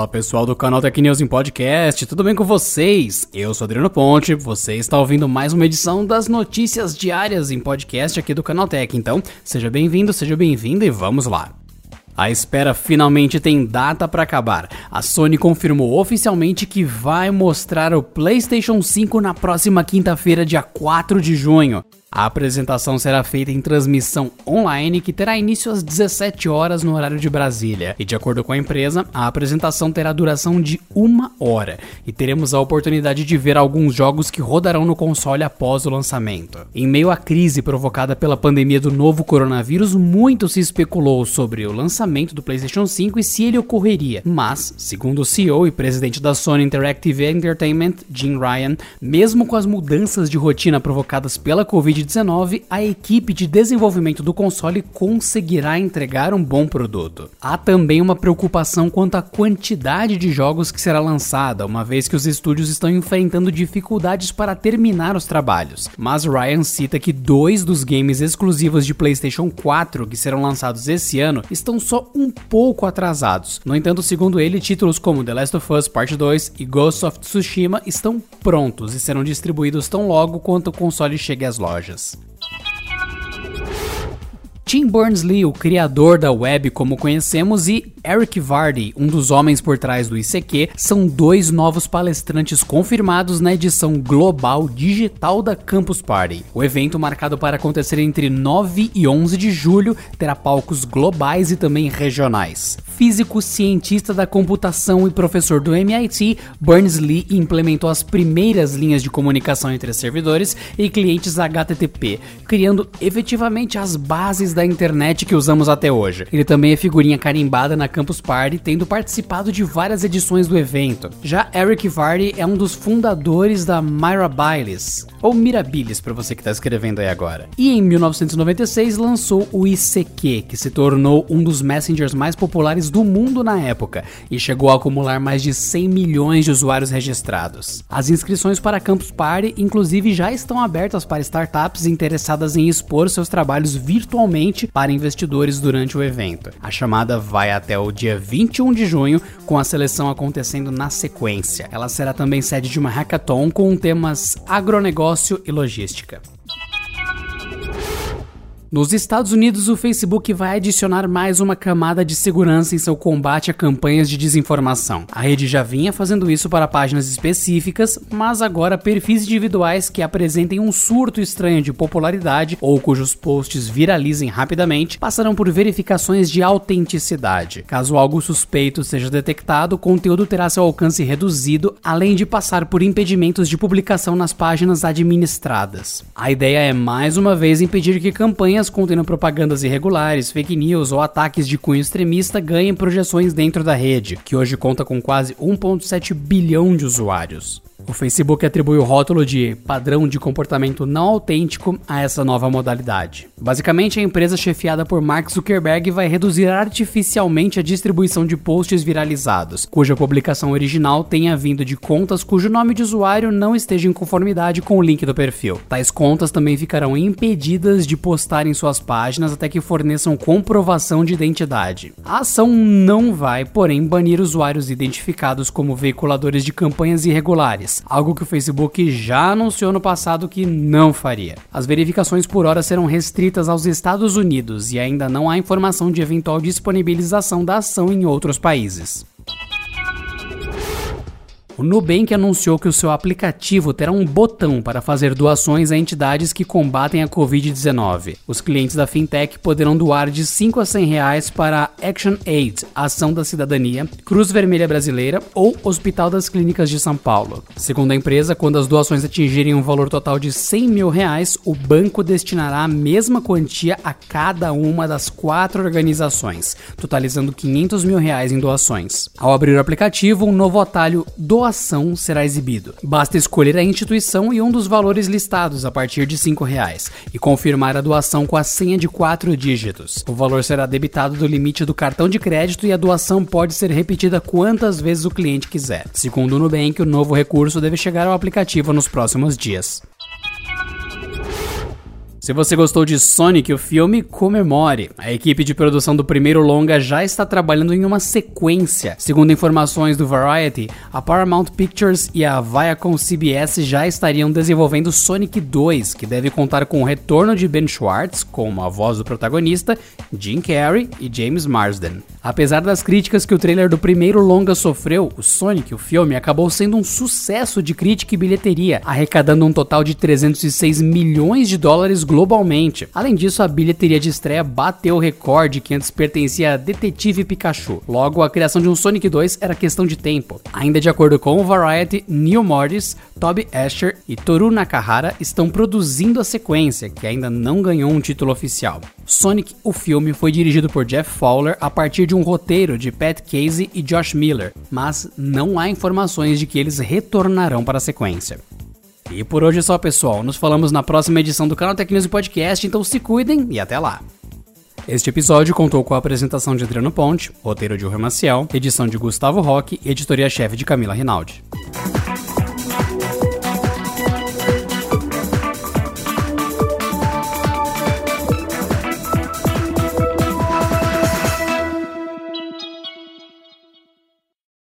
Fala pessoal do canal Tech News em Podcast, tudo bem com vocês? Eu sou Adriano Ponte, você está ouvindo mais uma edição das notícias diárias em podcast aqui do Canal Tech, então seja bem-vindo, seja bem-vinda e vamos lá. A espera finalmente tem data para acabar. A Sony confirmou oficialmente que vai mostrar o PlayStation 5 na próxima quinta-feira, dia 4 de junho. A apresentação será feita em transmissão online que terá início às 17 horas no horário de Brasília. E de acordo com a empresa, a apresentação terá duração de uma hora e teremos a oportunidade de ver alguns jogos que rodarão no console após o lançamento. Em meio à crise provocada pela pandemia do novo coronavírus, muito se especulou sobre o lançamento do PlayStation 5 e se ele ocorreria. Mas, segundo o CEO e presidente da Sony Interactive Entertainment, Jim Ryan, mesmo com as mudanças de rotina provocadas pela Covid Covid-19, a equipe de desenvolvimento do console conseguirá entregar um bom produto. Há também uma preocupação quanto à quantidade de jogos que será lançada, uma vez que os estúdios estão enfrentando dificuldades para terminar os trabalhos. Mas Ryan cita que dois dos games exclusivos de PlayStation 4 que serão lançados esse ano estão só um pouco atrasados. No entanto, segundo ele, títulos como The Last of Us Part 2 e Ghost of Tsushima estão prontos e serão distribuídos tão logo quanto o console chegue às lojas lojas. Tim Berners-Lee, o criador da web como conhecemos, e Eric Vardy, um dos homens por trás do ICQ, são dois novos palestrantes confirmados na edição global digital da Campus Party. O evento, marcado para acontecer entre 9 e 11 de julho, terá palcos globais e também regionais físico, cientista da computação e professor do MIT, Berners-Lee implementou as primeiras linhas de comunicação entre servidores e clientes HTTP, criando efetivamente as bases da internet que usamos até hoje. Ele também é figurinha carimbada na Campus Party, tendo participado de várias edições do evento. Já Eric Vardy é um dos fundadores da Mirabilis, ou Mirabilis para você que está escrevendo aí agora. E em 1996 lançou o ICQ, que se tornou um dos messengers mais populares do mundo na época e chegou a acumular mais de 100 milhões de usuários registrados. As inscrições para a Campus Party, inclusive, já estão abertas para startups interessadas em expor seus trabalhos virtualmente para investidores durante o evento. A chamada vai até o dia 21 de junho, com a seleção acontecendo na sequência. Ela será também sede de uma hackathon com temas agronegócio e logística. Nos Estados Unidos, o Facebook vai adicionar mais uma camada de segurança em seu combate a campanhas de desinformação. A rede já vinha fazendo isso para páginas específicas, mas agora perfis individuais que apresentem um surto estranho de popularidade ou cujos posts viralizem rapidamente passarão por verificações de autenticidade. Caso algo suspeito seja detectado, o conteúdo terá seu alcance reduzido, além de passar por impedimentos de publicação nas páginas administradas. A ideia é mais uma vez impedir que campanhas campanhas contendo propagandas irregulares, fake news ou ataques de cunho extremista ganhem projeções dentro da rede, que hoje conta com quase 1,7 bilhão de usuários. O Facebook atribui o rótulo de padrão de comportamento não autêntico a essa nova modalidade. Basicamente, a empresa chefiada por Mark Zuckerberg vai reduzir artificialmente a distribuição de posts viralizados, cuja publicação original tenha vindo de contas cujo nome de usuário não esteja em conformidade com o link do perfil. Tais contas também ficarão impedidas de postar em suas páginas até que forneçam comprovação de identidade. A ação não vai, porém, banir usuários identificados como veiculadores de campanhas irregulares algo que o Facebook já anunciou no passado que não faria. As verificações por hora serão restritas aos Estados Unidos e ainda não há informação de eventual disponibilização da ação em outros países. O Nubank anunciou que o seu aplicativo terá um botão para fazer doações a entidades que combatem a Covid-19. Os clientes da fintech poderão doar de 5 a 100 reais para Action Aid, Ação da Cidadania, Cruz Vermelha Brasileira ou Hospital das Clínicas de São Paulo. Segundo a empresa, quando as doações atingirem um valor total de 100 mil reais, o banco destinará a mesma quantia a cada uma das quatro organizações, totalizando 500 mil reais em doações. Ao abrir o aplicativo, um novo atalho Doação doação será exibido. Basta escolher a instituição e um dos valores listados a partir de R$ reais e confirmar a doação com a senha de quatro dígitos. O valor será debitado do limite do cartão de crédito e a doação pode ser repetida quantas vezes o cliente quiser. Segundo o Nubank, o novo recurso deve chegar ao aplicativo nos próximos dias. Se você gostou de Sonic, o filme, comemore. A equipe de produção do primeiro longa já está trabalhando em uma sequência. Segundo informações do Variety, a Paramount Pictures e a Viacom CBS já estariam desenvolvendo Sonic 2, que deve contar com o retorno de Ben Schwartz como a voz do protagonista, Jim Carrey e James Marsden. Apesar das críticas que o trailer do primeiro longa sofreu, o Sonic, o filme, acabou sendo um sucesso de crítica e bilheteria, arrecadando um total de 306 milhões de dólares globalmente. Além disso, a bilheteria de estreia bateu o recorde que antes pertencia a Detetive Pikachu. Logo, a criação de um Sonic 2 era questão de tempo. Ainda de acordo com o Variety, Neil Morris, Toby Asher e Toru Nakahara estão produzindo a sequência, que ainda não ganhou um título oficial. Sonic, o filme, foi dirigido por Jeff Fowler a partir de um roteiro de Pat Casey e Josh Miller, mas não há informações de que eles retornarão para a sequência. E por hoje é só, pessoal. Nos falamos na próxima edição do Canal Tecnews Podcast, então se cuidem e até lá. Este episódio contou com a apresentação de Adriano Ponte, roteiro de Urra Maciel, edição de Gustavo Roque e editoria-chefe de Camila Rinaldi.